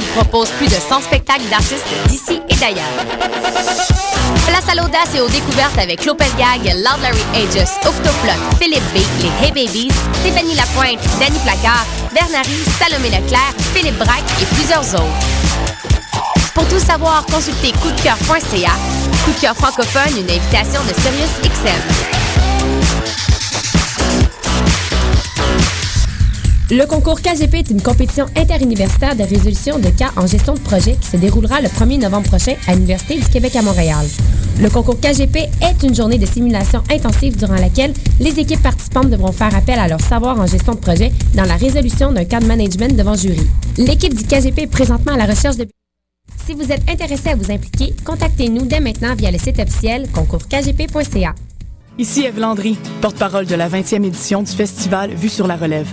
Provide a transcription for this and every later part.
propose plus de 100 spectacles d'artistes d'ici et d'ailleurs. Place à l'audace et aux découvertes avec Lopez Gag, Loud Larry Aegis, Octoplot, Philippe B, les Hey Babies, Stéphanie Lapointe, Danny Placard, Bernary, Salomé Leclerc, Philippe Braque et plusieurs autres. Pour tout savoir, consultez coupdecoeur.ca. Coup de cœur francophone, une invitation de Sirius XM. Le concours KGP est une compétition interuniversitaire de résolution de cas en gestion de projet qui se déroulera le 1er novembre prochain à l'Université du Québec à Montréal. Le concours KGP est une journée de simulation intensive durant laquelle les équipes participantes devront faire appel à leur savoir en gestion de projet dans la résolution d'un cas de management devant jury. L'équipe du KGP est présentement à la recherche de... Si vous êtes intéressé à vous impliquer, contactez-nous dès maintenant via le site officiel concoursKGP.ca. Ici Eve Landry, porte-parole de la 20e édition du festival Vue sur la relève.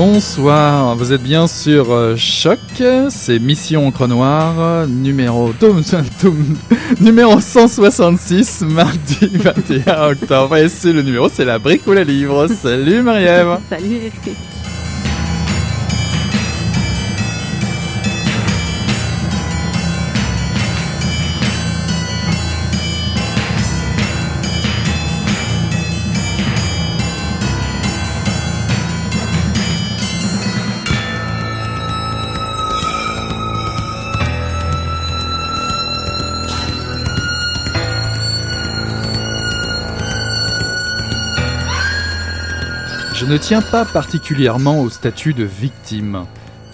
Bonsoir, vous êtes bien sur euh, Choc, c'est Mission Encre Noire, numéro, numéro 166, mardi 21 octobre. Et c'est le numéro, c'est la brique ou la livre. Salut Marie-Ève Salut. Ne tiens pas particulièrement au statut de victime.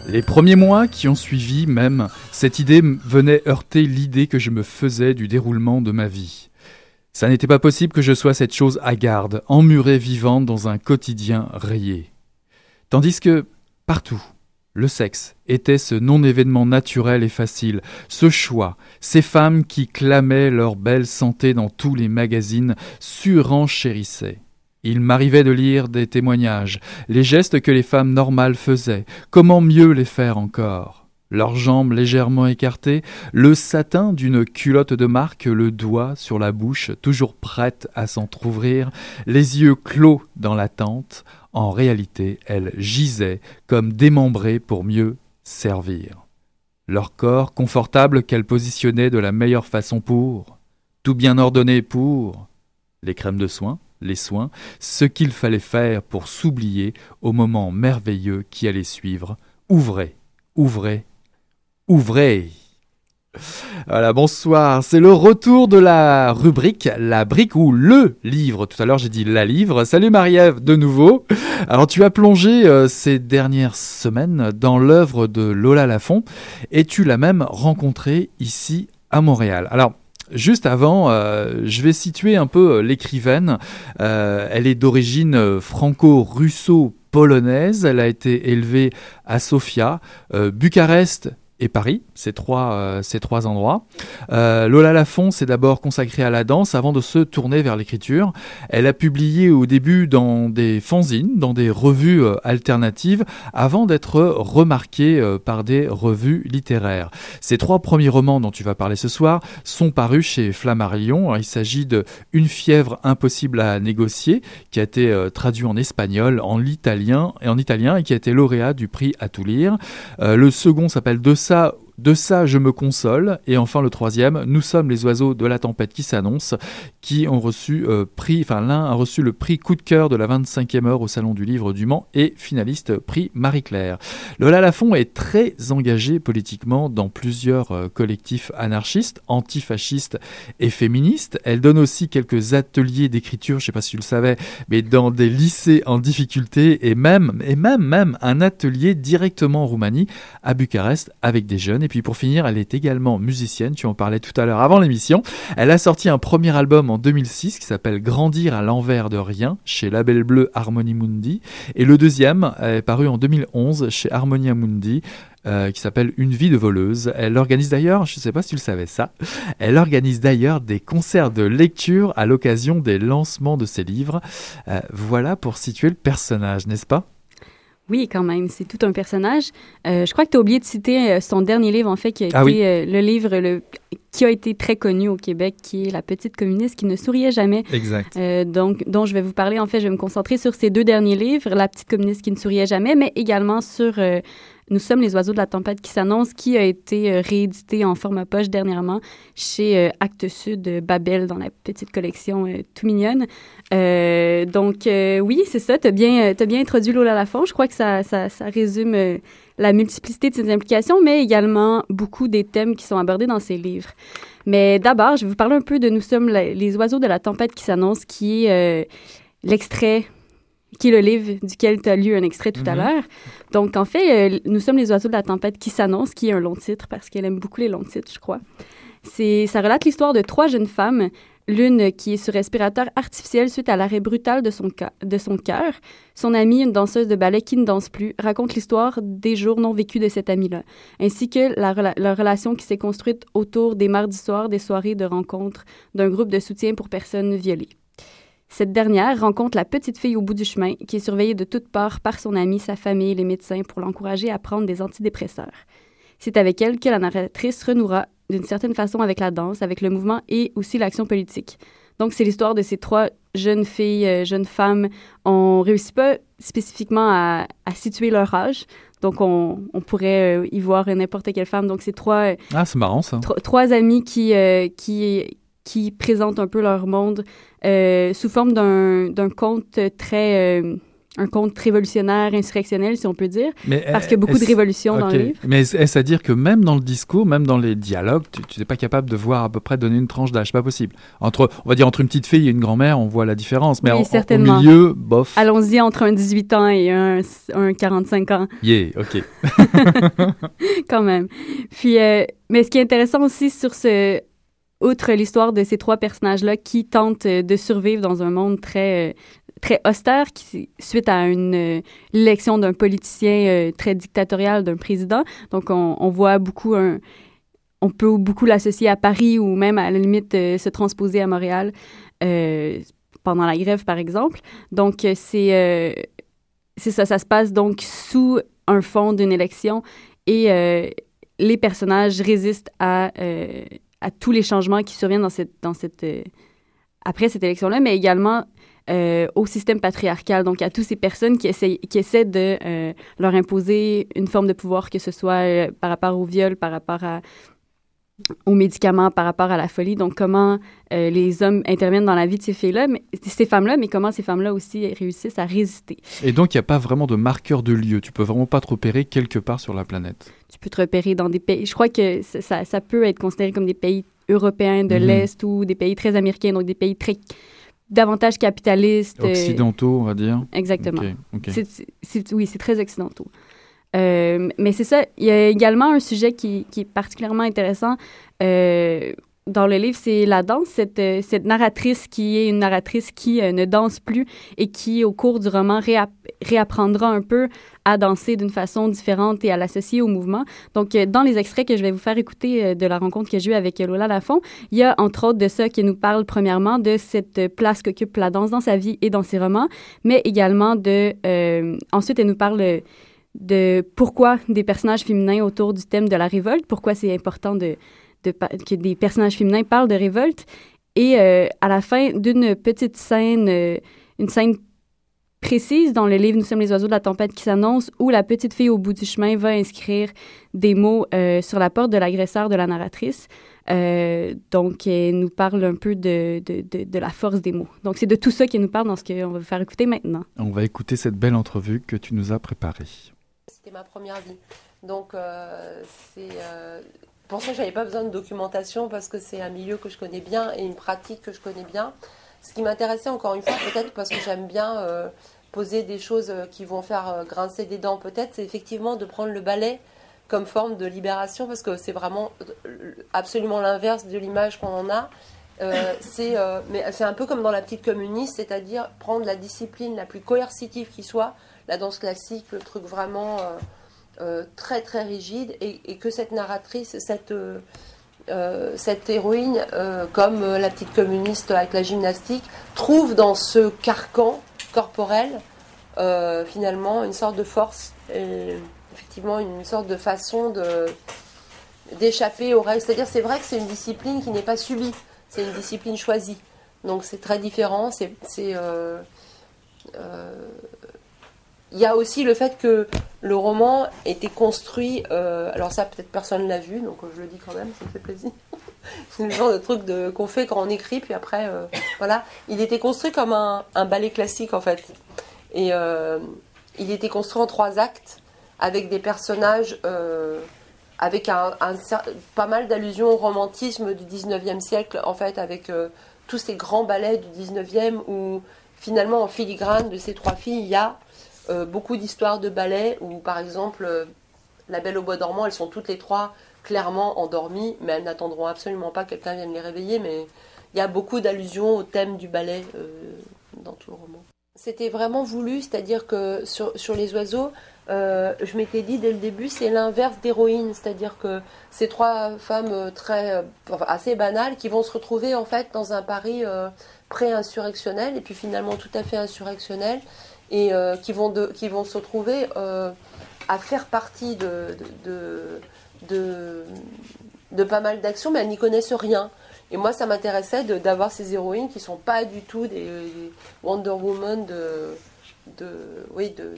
Les premiers mois qui ont suivi même, cette idée venait heurter l'idée que je me faisais du déroulement de ma vie. Ça n'était pas possible que je sois cette chose hagarde, emmurée vivante dans un quotidien rayé. Tandis que, partout, le sexe était ce non-événement naturel et facile, ce choix, ces femmes qui clamaient leur belle santé dans tous les magazines surenchérissaient. Il m'arrivait de lire des témoignages, les gestes que les femmes normales faisaient, comment mieux les faire encore. Leurs jambes légèrement écartées, le satin d'une culotte de marque, le doigt sur la bouche, toujours prête à s'entr'ouvrir, les yeux clos dans l'attente. En réalité, elles gisaient comme démembrées pour mieux servir. Leur corps confortable qu'elles positionnaient de la meilleure façon pour, tout bien ordonné pour, les crèmes de soins, les soins, ce qu'il fallait faire pour s'oublier au moment merveilleux qui allait suivre. Ouvrez, ouvrez, ouvrez. Voilà, bonsoir. C'est le retour de la rubrique La brique ou le livre. Tout à l'heure, j'ai dit la livre. Salut Marie-Ève, de nouveau. Alors, tu as plongé euh, ces dernières semaines dans l'œuvre de Lola Lafont et tu l'as même rencontrée ici à Montréal. Alors, Juste avant, euh, je vais situer un peu euh, l'écrivaine. Euh, elle est d'origine franco-russo-polonaise. Elle a été élevée à Sofia, Bucarest et Paris, ces trois, euh, ces trois endroits. Euh, Lola Lafont s'est d'abord consacrée à la danse avant de se tourner vers l'écriture. Elle a publié au début dans des fanzines, dans des revues euh, alternatives, avant d'être remarquée par des revues littéraires. Ces trois premiers romans dont tu vas parler ce soir sont parus chez Flammarion. Il s'agit de Une fièvre impossible à négocier, qui a été traduit en espagnol, en italien et en italien et qui a été lauréat du prix à tout lire. Le second s'appelle De ça esa De ça, je me console. Et enfin, le troisième, Nous sommes les oiseaux de la tempête qui s'annonce, qui ont reçu euh, prix, enfin l'un a reçu le prix coup de cœur de la 25e heure au Salon du Livre du Mans et finaliste prix Marie-Claire. Lola Lafont est très engagée politiquement dans plusieurs euh, collectifs anarchistes, antifascistes et féministes. Elle donne aussi quelques ateliers d'écriture, je ne sais pas si tu le savais, mais dans des lycées en difficulté et même, et même, même un atelier directement en Roumanie, à Bucarest, avec des jeunes. Et puis pour finir, elle est également musicienne, tu en parlais tout à l'heure avant l'émission. Elle a sorti un premier album en 2006 qui s'appelle Grandir à l'envers de rien chez Label Bleu Harmonie Mundi. Et le deuxième est paru en 2011 chez Harmonia Mundi. Euh, qui s'appelle Une vie de voleuse. Elle organise d'ailleurs, je ne sais pas si tu le savais ça, elle organise d'ailleurs des concerts de lecture à l'occasion des lancements de ses livres. Euh, voilà pour situer le personnage, n'est-ce pas? Oui, quand même, c'est tout un personnage. Euh, je crois que tu as oublié de citer euh, son dernier livre, en fait, qui a Ah été oui. euh, le livre le, qui a été très connu au Québec, qui est La petite communiste qui ne souriait jamais. Exact. Euh, donc, dont je vais vous parler. En fait, je vais me concentrer sur ces deux derniers livres, La petite communiste qui ne souriait jamais, mais également sur Nous sommes les oiseaux de la tempête qui s'annonce, qui a été euh, réédité en format poche dernièrement chez euh, Actes Sud euh, Babel dans la petite collection tout mignonne. Donc, oui, c'est ça. Tu as bien, t'as bien introduit Lola Lafont. Je crois que ça, ça, ça résume la multiplicité de ses implications, mais également beaucoup des thèmes qui sont abordés dans ses livres. Mais d'abord, je vais vous parler un peu de Nous sommes les oiseaux de la tempête qui s'annonce, qui est l'extrait, qui est le livre duquel tu as lu un extrait tout à Mhm. l'heure. Donc, en fait, euh, Nous sommes les oiseaux de la tempête qui s'annonce, qui est un long titre parce qu'elle aime beaucoup les longs titres, je crois. C'est, ça relate l'histoire de trois jeunes femmes, l'une qui est sur respirateur artificiel suite à l'arrêt brutal de son, de son cœur. Son amie, une danseuse de ballet qui ne danse plus, raconte l'histoire des jours non vécus de cette amie-là, ainsi que la, rela- leur relation qui s'est construite autour des mardis soirs, des soirées de rencontres d'un groupe de soutien pour personnes violées. Cette dernière rencontre la petite fille au bout du chemin, qui est surveillée de toutes parts par son ami, sa famille et les médecins pour l'encourager à prendre des antidépresseurs. C'est avec elle que la narratrice renouera d'une certaine façon avec la danse, avec le mouvement et aussi l'action politique. Donc, c'est l'histoire de ces trois jeunes filles, euh, jeunes femmes. On réussit pas spécifiquement à, à situer leur âge. Donc, on, on pourrait euh, y voir n'importe quelle femme. Donc, c'est trois, euh, Ah, c'est marrant ça. tro- trois amis qui, qui, qui présentent un peu leur monde sous forme d'un conte très... euh, un conte révolutionnaire, insurrectionnel, si on peut dire, Mais parce qu'il y a beaucoup de révolutions dans le livre. Mais est- est-ce à dire que même dans le discours, même dans les dialogues, tu n'es pas capable de voir à peu près donner une tranche d'âge? Pas possible. Entre, on va dire entre une petite fille et une grand-mère, on voit la différence. Mais Oui, en- en- certainement. au milieu, bof. Allons-y entre un 18 ans et un, un 45 ans, Yeah, ok. quand même. Puis, euh, mais ce qui est intéressant aussi sur ce... Outre l'histoire de ces trois personnages-là qui tentent euh, de survivre dans un monde très, euh, très austère, qui, suite à une euh, l'élection d'un politicien très dictatorial, d'un président. Donc, on, voit beaucoup un... On peut beaucoup l'associer à Paris ou même à la limite se transposer à Montréal pendant la grève, par exemple. Donc, c'est... c'est ça, ça se passe donc sous un fond d'une élection et les personnages résistent à, à tous les changements qui surviennent dans cette, dans cette, euh, après cette élection-là, mais également euh, au système patriarcal, donc à toutes ces personnes qui, essaient, qui essaient de euh, leur imposer une forme de pouvoir, que ce soit par rapport au viol, par rapport à, aux médicaments, par rapport à la folie. Donc, comment les hommes interviennent dans la vie de ces filles-là, mais, ces femmes-là, mais comment ces femmes-là aussi réussissent à résister. Et donc, il n'y a pas vraiment de marqueur de lieu. Tu peux vraiment pas te repérer quelque part sur la planète. Tu peux te repérer dans des pays. Je crois que ça, ça, peut être considéré comme des pays européens de Mhm. l'Est ou des pays très américains, donc des pays très davantage capitalistes. euh, Occidentaux, on va dire. exactement. Oui, c'est très occidentaux. Euh, mais c'est ça. Il y a également un sujet qui, qui est particulièrement intéressant euh, dans le livre, c'est la danse. Cette, euh, cette narratrice qui est une narratrice qui euh, ne danse plus et qui, au cours du roman, réapp- réapprendra un peu à danser d'une façon différente et à l'associer au mouvement. Donc, euh, dans les extraits que je vais vous faire écouter de la rencontre que j'ai eue avec Lola Lafont, il y a entre autres de ça qui nous parle premièrement de cette place qu'occupe la danse dans sa vie et dans ses romans, mais également de... ensuite, elle nous parle de pourquoi des personnages féminins autour du thème de la révolte, pourquoi c'est important de, de que des personnages féminins parlent de révolte. Et euh, à la fin d'une petite scène, euh, une scène précise dans le livre Nous sommes les oiseaux de la tempête qui s'annonce, où la petite fille au bout du chemin va inscrire des mots euh, sur la porte de l'agresseur de la narratrice. Euh, donc, elle nous parle un peu de, de, de, de la force des mots. Donc, c'est de tout ça qu'elle nous parle dans ce qu'on va faire écouter maintenant. On va écouter cette belle entrevue que tu nous as préparée. C'était ma première vie. Donc, euh, c'est euh, pour ça j'avais pas besoin de documentation parce que c'est un milieu que je connais bien et une pratique que je connais bien. Ce qui m'intéressait encore une fois, peut-être parce que j'aime bien euh, poser des choses euh, qui vont faire euh, grincer des dents, peut-être, c'est effectivement de prendre le ballet comme forme de libération parce que c'est vraiment absolument l'inverse de l'image qu'on en a. Euh, c'est un peu comme dans la petite communiste, c'est-à-dire prendre la discipline la plus coercitive qui soit, la danse classique, le truc vraiment euh, très très rigide, et, que cette narratrice, cette euh, euh, cette héroïne, comme la petite communiste avec la gymnastique, trouve dans ce carcan corporel finalement une sorte de force, effectivement une sorte de façon de d'échapper aux règles. C'est-à-dire, c'est vrai que c'est une discipline qui n'est pas subie, c'est une discipline choisie. Donc c'est très différent. C'est, il y a aussi le fait que le roman était construit. euh, alors ça, peut-être personne l'a vu, donc je le dis quand même, ça me fait plaisir. c'est le genre de truc qu'on fait quand on écrit, puis après, euh, voilà. Il était construit comme un, ballet classique en fait, et euh, il était construit en trois actes avec des personnages. euh, avec un, pas mal d'allusions au romantisme du 19e siècle, en fait, avec euh, tous ces grands ballets du 19e où finalement en filigrane de ces trois filles, il y a euh, beaucoup d'histoires de ballets où par exemple euh, La Belle au Bois dormant, elles sont toutes les trois clairement endormies, mais elles n'attendront absolument pas que quelqu'un vienne les réveiller, mais il y a beaucoup d'allusions au thème du ballet euh, dans tout le roman. C'était vraiment voulu, c'est-à-dire que sur, les oiseaux, je m'étais dit dès le début, c'est l'inverse d'héroïne, c'est-à-dire que ces trois femmes très, assez banales qui vont se retrouver en fait dans un Paris pré-insurrectionnel et puis finalement tout à fait insurrectionnel et euh, qui, vont qui vont se retrouver euh, à faire partie de, pas mal d'actions, mais elles n'y connaissent rien. Et moi, ça m'intéressait d'avoir ces héroïnes qui sont pas du tout des, Wonder Woman de, oui, de,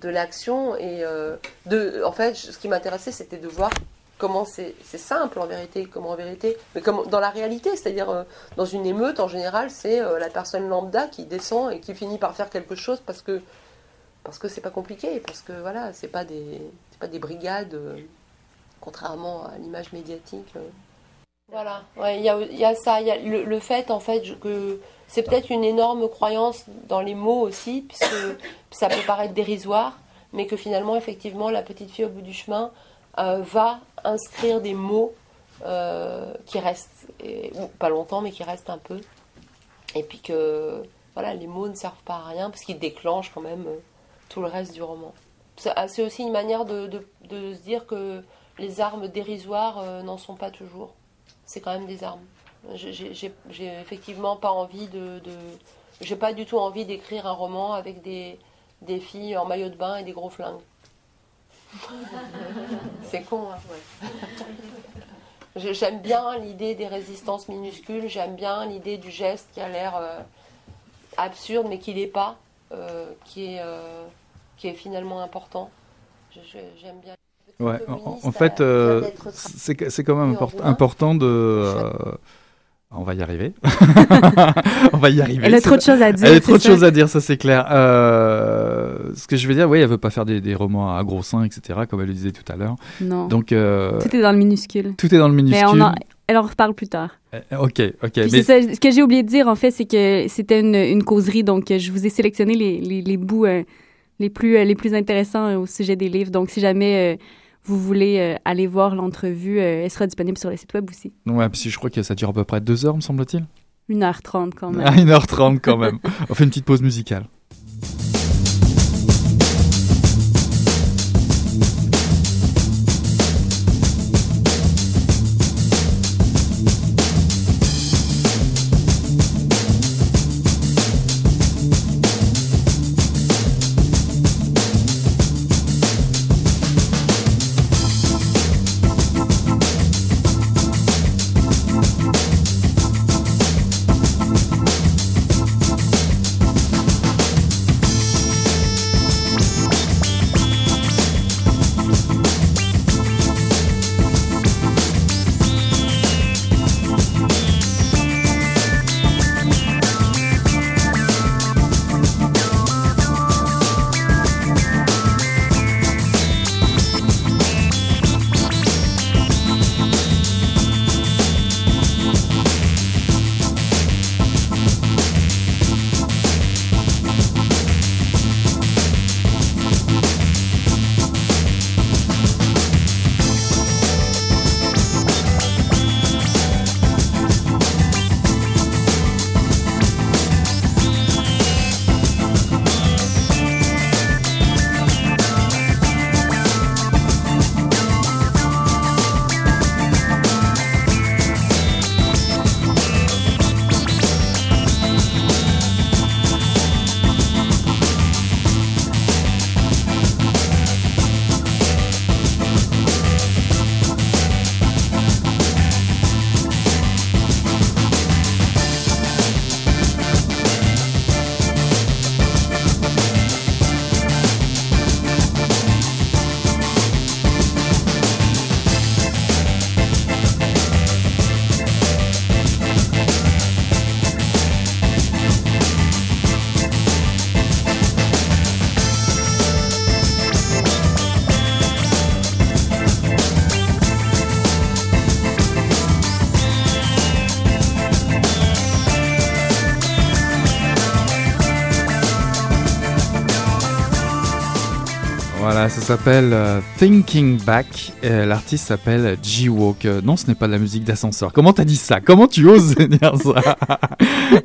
de l'action. Et euh, de, en fait, ce qui m'intéressait, c'était de voir comment c'est simple en vérité, comment en vérité, mais comme dans la réalité, c'est-à-dire euh, dans une émeute, en général, c'est euh, la personne lambda qui descend et qui finit par faire quelque chose parce que parce que c'est pas compliqué, parce que voilà, c'est pas des pas des brigades, euh, contrairement à l'image médiatique. Voilà, il y, y a ça, y a le, le fait en fait que c'est peut-être une énorme croyance dans les mots aussi, puisque ça peut paraître dérisoire, mais que finalement, effectivement, la petite fille au bout du chemin euh, va inscrire des mots euh, qui restent, ou pas longtemps, mais qui restent un peu. Et puis que voilà, les mots ne servent pas à rien, parce qu'ils déclenchent quand même euh, tout le reste du roman. C'est ah, c'est aussi une manière de, se dire que les armes dérisoires n'en sont pas toujours. C'est quand même des armes. J'ai- effectivement pas envie de. de j'ai pas du tout envie d'écrire un roman avec des, des filles en maillot de bain et des gros flingues. C'est con, hein, ouais. J'aime bien l'idée des résistances minuscules, j'aime bien l'idée du geste qui a l'air euh, absurde mais qui l'est pas, euh, qui, est, euh, qui est finalement important. J'aime bien. Ouais, en, fait, euh, c'est c'est quand même import- voie. important de. euh, on va y arriver. on va y arriver. Elle a trop de choses à dire. Elle a trop de choses à dire, ça c'est clair. Euh, ce que je veux dire, oui, elle veut pas faire des, des romans à gros seins, etc., comme elle le disait tout à l'heure. Non. Donc, euh, Tout est dans le minuscule. tout est dans le minuscule. Mais on en, elle en reparle plus tard. Euh, Ok, ok. Puis mais- ça, ce que j'ai oublié de dire, en fait, c'est que c'était une, une causerie, donc euh, je vous ai sélectionné les, les, les bouts euh, les, plus, euh, les plus intéressants euh, au sujet des livres. Donc, si jamais euh, vous voulez euh, aller voir l'entrevue, euh, elle sera disponible sur le site web aussi. Ouais, parce que je crois que ça dure à peu près deux heures, me semble-t-il. 1h30 quand même. À 1h30 quand même. on fait une petite pause musicale. S'appelle euh, Thinking Back. L'artiste s'appelle G-Walk. Euh, non, ce n'est pas de la musique d'ascenseur. Comment t'as dit ça? Comment tu oses dire ça?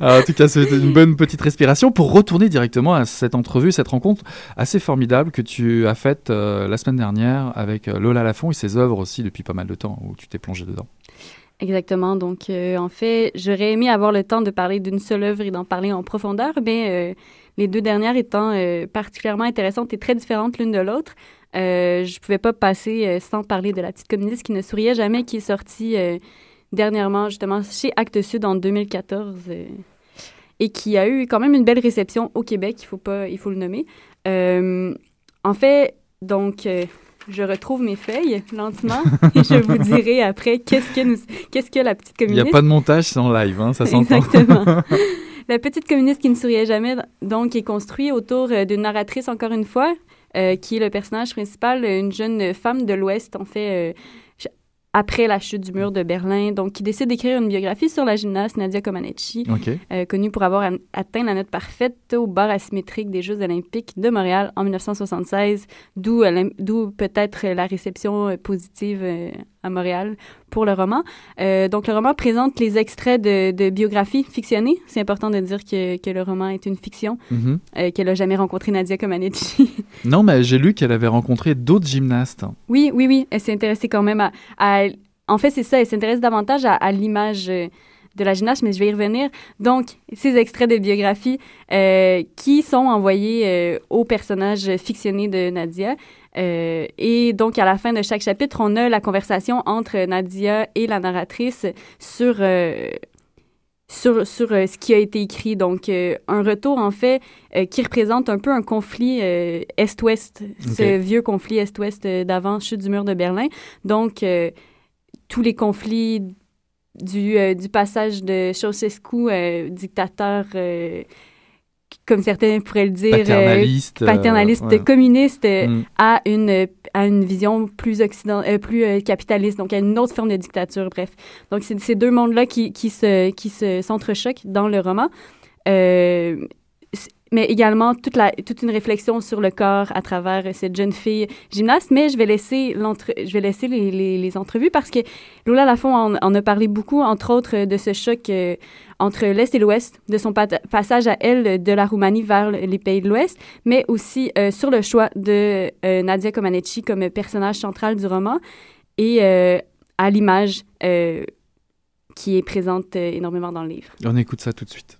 En tout cas, c'était une bonne petite respiration pour retourner directement à cette entrevue, cette rencontre assez formidable que tu as faite euh, la semaine dernière avec Lola Lafont et ses œuvres aussi depuis pas mal de temps où tu t'es plongé dedans. Exactement. Donc, en fait, j'aurais aimé avoir le temps de parler d'une seule œuvre et d'en parler en profondeur, mais les deux dernières étant euh, particulièrement intéressantes et très différentes l'une de l'autre. Euh, je ne pouvais pas passer euh, sans parler de La petite communiste qui ne souriait jamais, qui est sortie dernièrement justement chez Actes Sud en 2014 et qui a eu quand même une belle réception au Québec, il faut, pas, il faut le nommer. en fait, donc, je retrouve mes feuilles lentement et je vous dirai après qu'est-ce que, nous, qu'est-ce que la petite communiste. Il n'y a pas de montage sans live, hein, ça s'entend. Exactement. La petite communiste qui ne souriait jamais, donc, est construit autour euh, d'une narratrice, encore une fois, euh, qui est le personnage principal, une jeune femme de l'Ouest, en fait, euh, après la chute du mur de Berlin, donc qui décide d'écrire une biographie sur la gymnaste Nadia Comaneci, euh, connue pour avoir atteint la note parfaite au bar asymétrique des Jeux olympiques de Montréal en 1976, d'où peut-être la réception euh, positive euh, à Montréal pour le roman. donc, le roman présente les extraits de, de biographies fictionnées. C'est important de dire que, que, le roman est une fiction, mm-hmm. qu'elle n'a jamais rencontré Nadia Comaneci. non, mais j'ai lu qu'elle avait rencontré d'autres gymnastes. Oui, oui, oui. Elle s'est intéressée quand même à en fait, c'est ça, elle s'intéresse davantage à, l'image euh, de la gymnaste, mais je vais y revenir. Donc, ces extraits de biographie euh, qui sont envoyés euh, au personnage fictionné de Nadia. et donc, à la fin de chaque chapitre, on a la conversation entre Nadia et la narratrice sur, sur, sur ce qui a été écrit. Donc, un retour, en fait, qui représente un peu un conflit Est-Ouest, ce vieux conflit Est-Ouest d'avant, chute du mur de Berlin. Donc, tous les conflits du, euh, du passage de Ceausescu, euh, dictateur, euh, comme certains pourraient le dire, paternaliste, paternaliste communiste, mm. à, une, à une vision plus, occident, plus capitaliste, donc à une autre forme de dictature, bref. Donc, c'est ces deux mondes-là qui, qui, se, qui se, s'entrechoquent dans le roman mais également toute, la, toute une réflexion sur le corps à travers cette jeune fille gymnaste. Mais je vais laisser, je vais laisser les, les, entrevues parce que Lola Lafont en, a parlé beaucoup, entre autres, de ce choc euh, entre l'Est et l'Ouest, de son passage à elle de la Roumanie vers les pays de l'Ouest, mais aussi euh, sur le choix de euh, Nadia Comaneci comme personnage central du roman et à l'image qui est présente énormément dans le livre. On écoute ça tout de suite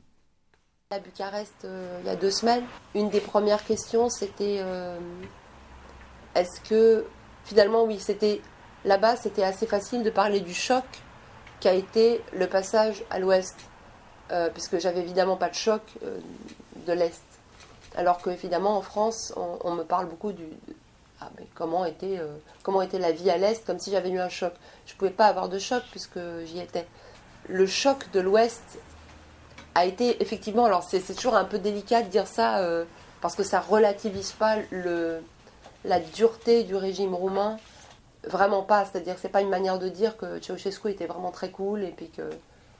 à Bucarest euh, il y a deux semaines, une des premières questions c'était euh, est-ce que finalement oui c'était là-bas c'était assez facile de parler du choc qu'a été le passage à l'ouest euh, puisque j'avais évidemment pas de choc de l'est. Alors que évidemment en France on, me parle beaucoup du ah, mais comment était comment était la vie à l'est comme si j'avais eu un choc. Je pouvais pas avoir de choc puisque j'y étais. Le choc de l'ouest a été effectivement, alors c'est toujours un peu délicat de dire ça euh, parce que ça relativise pas le, la dureté du régime roumain, vraiment pas. C'est-à-dire que c'est pas une manière de dire que Ceausescu était vraiment très cool et puis que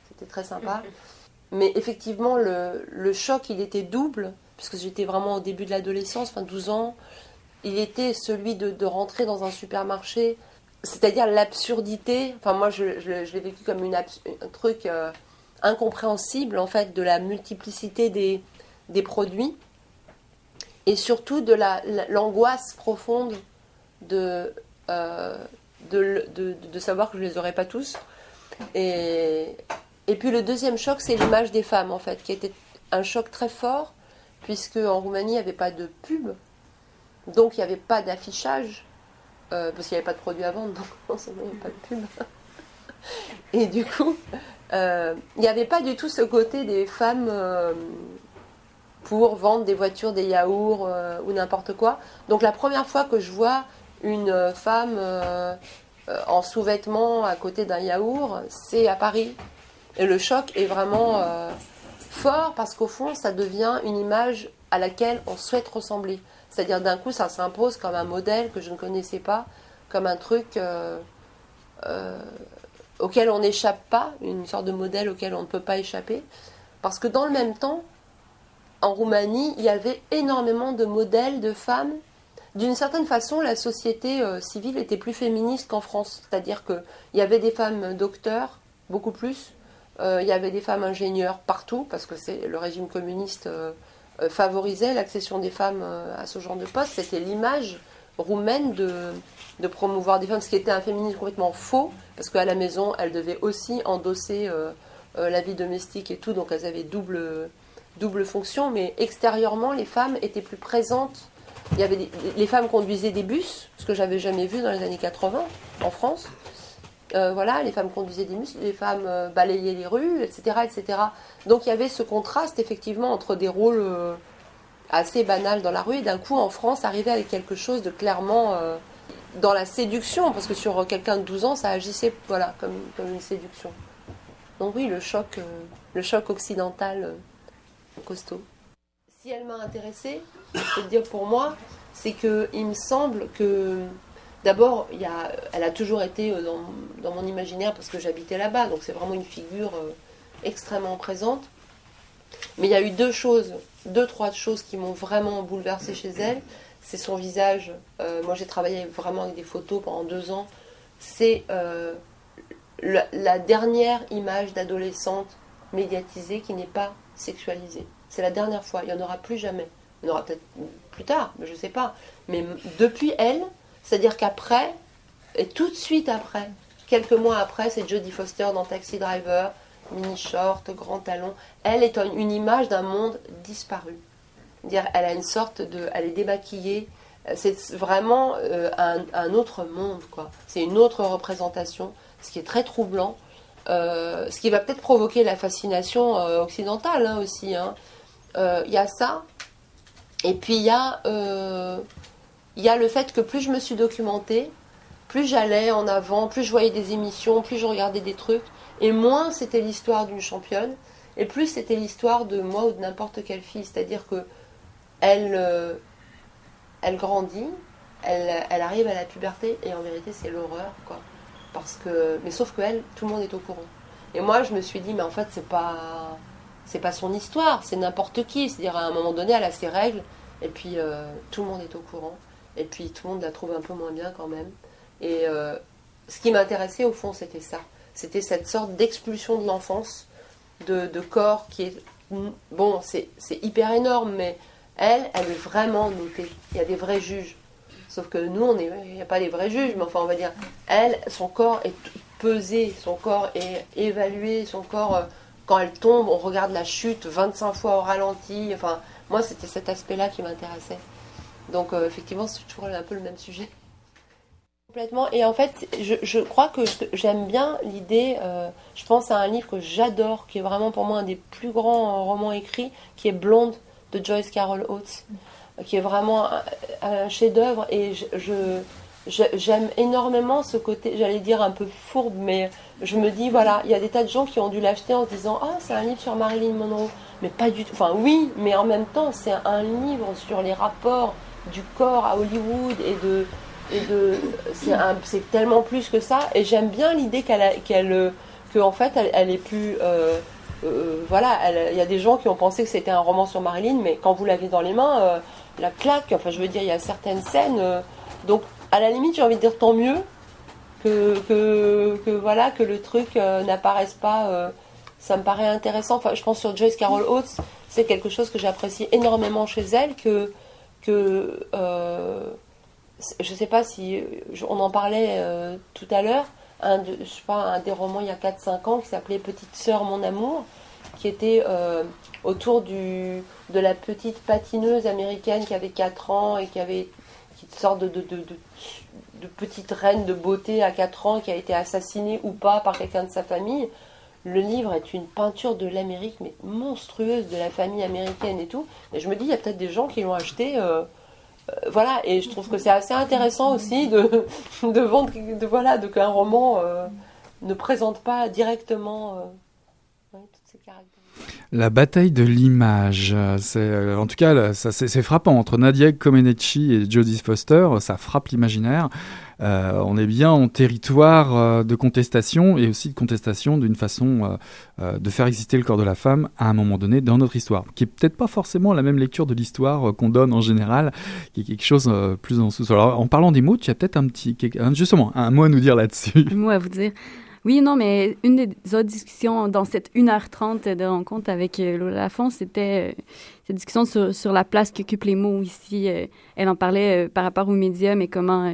c'était très sympa. Mais effectivement, le, le, choc, il était double, puisque j'étais vraiment au début de l'adolescence, enfin 12 ans. Il était celui de, de rentrer dans un supermarché, c'est-à-dire l'absurdité. Enfin, moi, je, je, l'ai vécu comme une un truc. Euh, incompréhensible en fait de la multiplicité des, des produits et surtout de l'angoisse profonde de, euh, de, de, de, savoir que je ne les aurais pas tous. Et, et puis le deuxième choc, c'est l'image des femmes en fait, qui était un choc très fort, puisque en Roumanie, il n'y avait pas de pub, donc il n'y avait pas d'affichage, euh, parce qu'il n'y avait pas de produits à vendre, donc il n'y avait pas de pub. Et du coup, il euh, n'y avait pas du tout ce côté des femmes euh, pour vendre des voitures, des yaourts euh, ou n'importe quoi. Donc la première fois que je vois une femme en sous-vêtements à côté d'un yaourt, c'est à Paris. Et le choc est vraiment fort parce qu'au fond, ça devient une image à laquelle on souhaite ressembler. C'est-à-dire d'un coup, ça s'impose comme un modèle que je ne connaissais pas, comme un truc auquel on n'échappe pas, une sorte de modèle auquel on ne peut pas échapper. Parce que dans le même temps, en Roumanie, il y avait énormément de modèles de femmes, d'une certaine façon, la société civile était plus féministe qu'en France. C'est-à-dire qu'il y avait des femmes docteurs, beaucoup plus. Il y avait des femmes ingénieurs partout, parce que c'est le régime communiste favorisait l'accession des femmes à ce genre de poste. C'était l'image roumaine de, de promouvoir des femmes, ce qui était un féminisme complètement faux, parce qu'à la maison, elles devaient aussi endosser euh, euh, la vie domestique et tout, donc elles avaient double, double fonction, mais extérieurement, les femmes étaient plus présentes. Il y avait les femmes conduisaient des bus, ce que j'avais jamais vu dans les années 80 en France. Euh, voilà, les femmes conduisaient des bus, les femmes balayaient les rues, etc., etc. Donc il y avait ce contraste effectivement entre des rôles assez banals dans la rue et d'un coup en France arriver avec quelque chose de clairement dans la séduction, parce que sur quelqu'un de 12 ans, ça agissait voilà, comme, comme une séduction. Donc oui, le choc, euh, le choc occidental euh, costaud. Si elle m'a intéressée, je peux dire pour moi, c'est que il me semble que d'abord, il y a, elle a toujours été euh, dans mon imaginaire parce que j'habitais là-bas, donc c'est vraiment une figure extrêmement présente. Mais il y a eu deux choses, deux, trois choses qui m'ont vraiment bouleversée chez elle c'est son visage. Euh, moi, j'ai travaillé vraiment avec des photos pendant deux ans. C'est euh, la, dernière image d'adolescente médiatisée qui n'est pas sexualisée. C'est la dernière fois. Il n'y en aura plus jamais. Il y en aura peut-être plus tard, mais je ne sais pas. Mais depuis elle, c'est-à-dire qu'après, et tout de suite après, quelques mois après, c'est Jodie Foster dans Taxi Driver, mini short, grand talon. Elle est une image d'un monde disparu. Dire elle a une sorte de elle est débaquillée c'est vraiment euh, un, autre monde quoi. C'est une autre représentation ce qui est très troublant. Euh, ce qui va peut-être provoquer la fascination euh, occidentale hein, aussi il hein. y a ça. Et puis il y a il y a le fait que plus je me suis documentée plus j'allais en avant plus je voyais des émissions plus je regardais des trucs et moins c'était l'histoire d'une championne et plus c'était l'histoire de moi ou de n'importe quelle fille c'est à dire que elle, euh, elle grandit, elle, elle, arrive à la puberté et en vérité c'est l'horreur quoi. Parce que, mais sauf que elle, tout le monde est au courant. Et moi je me suis dit mais en fait c'est pas, c'est pas son histoire, c'est n'importe qui. C'est-à-dire à un moment donné elle a ses règles et puis euh, tout le monde est au courant et puis tout le monde la trouve un peu moins bien quand même. Et euh, ce qui m'intéressait au fond c'était ça, c'était cette sorte d'expulsion de l'enfance, de, corps qui est bon c'est hyper énorme mais elle, elle est vraiment notée. Il y a des vrais juges. Sauf que nous, on il n'y a pas des vrais juges, mais enfin, on va dire, elle, son corps est pesé, son corps est évalué, son corps, euh, quand elle tombe, on regarde la chute 25 fois au ralenti. Enfin, moi, c'était cet aspect-là qui m'intéressait. Donc, euh, effectivement, c'est toujours un peu le même sujet. Complètement. Et en fait, je, crois que j'aime bien l'idée, euh, je pense à un livre que j'adore, qui est vraiment pour moi un des plus grands romans écrits, qui est Blonde de Joyce Carol Oates, qui est vraiment un, chef-d'œuvre. Et je, j'aime énormément ce côté, j'allais dire un peu fourbe, mais je me dis, voilà, il y a des tas de gens qui ont dû l'acheter en se disant, ah, c'est un livre sur Marilyn Monroe. Mais pas du tout. Enfin, oui, mais en même temps, c'est un livre sur les rapports du corps à Hollywood et de. Et de c'est, tellement plus que ça. Et j'aime bien l'idée qu'elle, qu'elle, que en fait, elle, est plus. Euh, euh, voilà, il y a des gens qui ont pensé que c'était un roman sur Marilyn, mais quand vous l'avez dans les mains, euh, la claque, enfin je veux dire, il y a certaines scènes. Euh, donc à la limite, j'ai envie de dire tant mieux que, que, voilà, que le truc n'apparaisse pas. ça me paraît intéressant. Enfin, je pense sur Joyce Carol Oates, c'est quelque chose que j'apprécie énormément chez elle, que, que je sais pas si on en parlait tout à l'heure un, je un des romans il y a 4-5 ans qui s'appelait Petite sœur, mon amour, qui était euh, autour du, de la petite patineuse américaine qui avait 4 ans et qui avait qui sorte de, de, petite reine de beauté à 4 ans qui a été assassinée ou pas par quelqu'un de sa famille. Le livre est une peinture de l'Amérique, mais monstrueuse, de la famille américaine et tout. Et je me dis, il y a peut-être des gens qui l'ont acheté. Euh, euh, voilà, et je trouve que c'est assez intéressant aussi de, de vendre, de, voilà, de qu'un roman euh, ne présente pas directement euh, toutes ces caractéristiques. La bataille de l'image, c'est en tout cas c'est frappant entre Nadia Comaneci et Jodie Foster, ça frappe l'imaginaire. On est bien en territoire de contestation et aussi de contestation d'une façon de faire exister le corps de la femme à un moment donné dans notre histoire, qui est peut-être pas forcément la même lecture de l'histoire qu'on donne en général, qui est quelque chose plus en sous. Alors, en parlant des mots, tu as peut-être un petit, justement, un mot à nous dire là-dessus. Un mot à vous dire. Oui, non, mais une des autres discussions dans cette 1h30 de rencontre avec euh, Lola Lafont, c'était euh, cette discussion sur, sur, la place qu'occupent les mots ici. Euh, elle en parlait par rapport aux médias, mais comment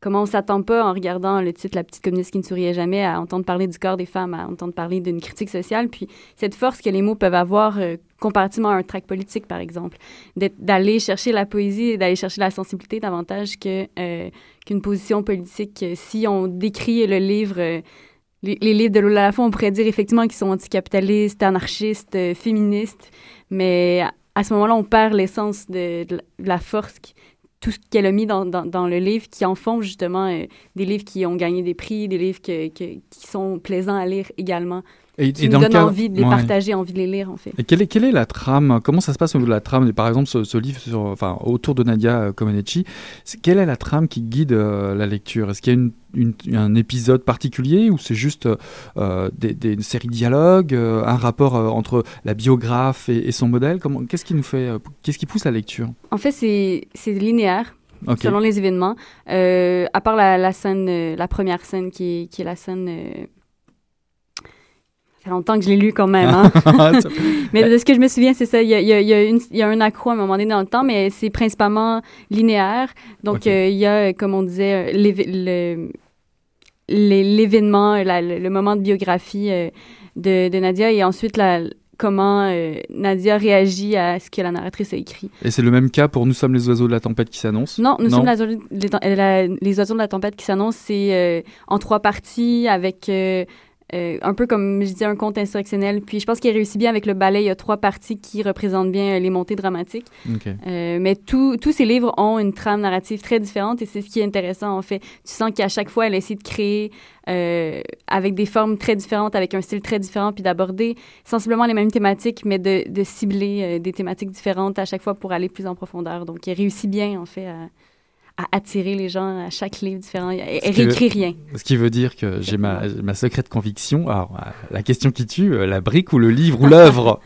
comment on s'attend pas en regardant le titre La petite communiste qui ne souriait jamais à entendre parler du corps des femmes, à entendre parler d'une critique sociale, puis cette force que les mots peuvent avoir euh, comparativement à un track politique, par exemple, d'aller chercher la poésie d'aller chercher la sensibilité davantage euh, qu'une position politique. Si on décrit le livre euh, les, livres de Lola Lafont, on pourrait dire effectivement qu'ils sont anticapitalistes, anarchistes, féministes, mais à, ce moment-là, on perd l'essence de, la force tout ce qu'elle a mis dans, le livre qui en font justement euh, des livres qui ont gagné des prix, des livres qui sont plaisants à lire également. Et, qui nous donnent envie de les partager, envie de les lire en fait. Et quelle est, quelle est la trame? Comment ça se passe au niveau de la trame? Par exemple, ce, livre sur, enfin, autour de Nadia Comaneci, quelle est la trame qui guide euh, la lecture? Est-ce qu'il y a une un épisode particulier ou c'est juste euh, des, des, séries de dialogues, euh, un rapport euh, entre la biographe et, son modèle? Qu'est-ce qui nous fait, qu'est-ce qui pousse la lecture? En fait, c'est linéaire. Selon les événements, à part la, la, scène, la première scène qui est, qui est la scène ça fait longtemps que je l'ai lu quand même. Hein? mais de ce que je me souviens, c'est ça. Il y a, il, y a une, il y a, un accro à un moment donné dans le temps, mais c'est principalement linéaire. Donc, euh, il y a, comme on disait, l'événement, le, moment de biographie euh, de, de, Nadia et ensuite la, comment euh, Nadia réagit à ce que la narratrice a écrit. Et c'est le même cas pour Nous sommes les oiseaux de la tempête qui s'annonce? Non, Nous sommes les, les, oiseaux de la tempête qui s'annonce, c'est en trois parties avec euh, un peu comme je disais, un conte insurrectionnel. Puis je pense qu'il réussit bien avec le ballet. Il y a trois parties qui représentent bien euh, les montées dramatiques. Euh, mais tous ces livres ont une trame narrative très différente et c'est ce qui est intéressant en fait. Tu sens qu'à chaque fois, elle essaie de créer avec des formes très différentes, avec un style très différent, puis d'aborder sensiblement les mêmes thématiques, mais de, de cibler des thématiques différentes à chaque fois pour aller plus en profondeur. Donc, il réussit bien en fait à à attirer les gens à chaque livre différent. Elle réécrit rien. Ce qui veut dire que j'ai ma, ma, secrète conviction. Alors, euh, la question qui tue, euh, la brique ou le livre ou l'œuvre?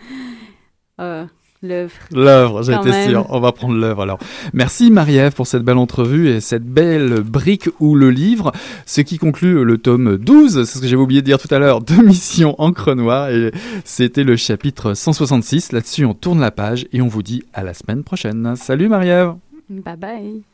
Euh, L'œuvre. L'œuvre, j'étais sûr. On va prendre l'œuvre alors. Merci Marie-Ève pour cette belle entrevue et cette belle brique ou le livre. Ce qui conclut le tome 12, c'est ce que j'avais oublié de dire tout à l'heure, de Mission Encre Noire. Et c'était le chapitre 166. Là-dessus, on tourne la page et on vous dit à la semaine prochaine. Salut Marie-Ève. Bye bye.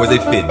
coisa e fedeu.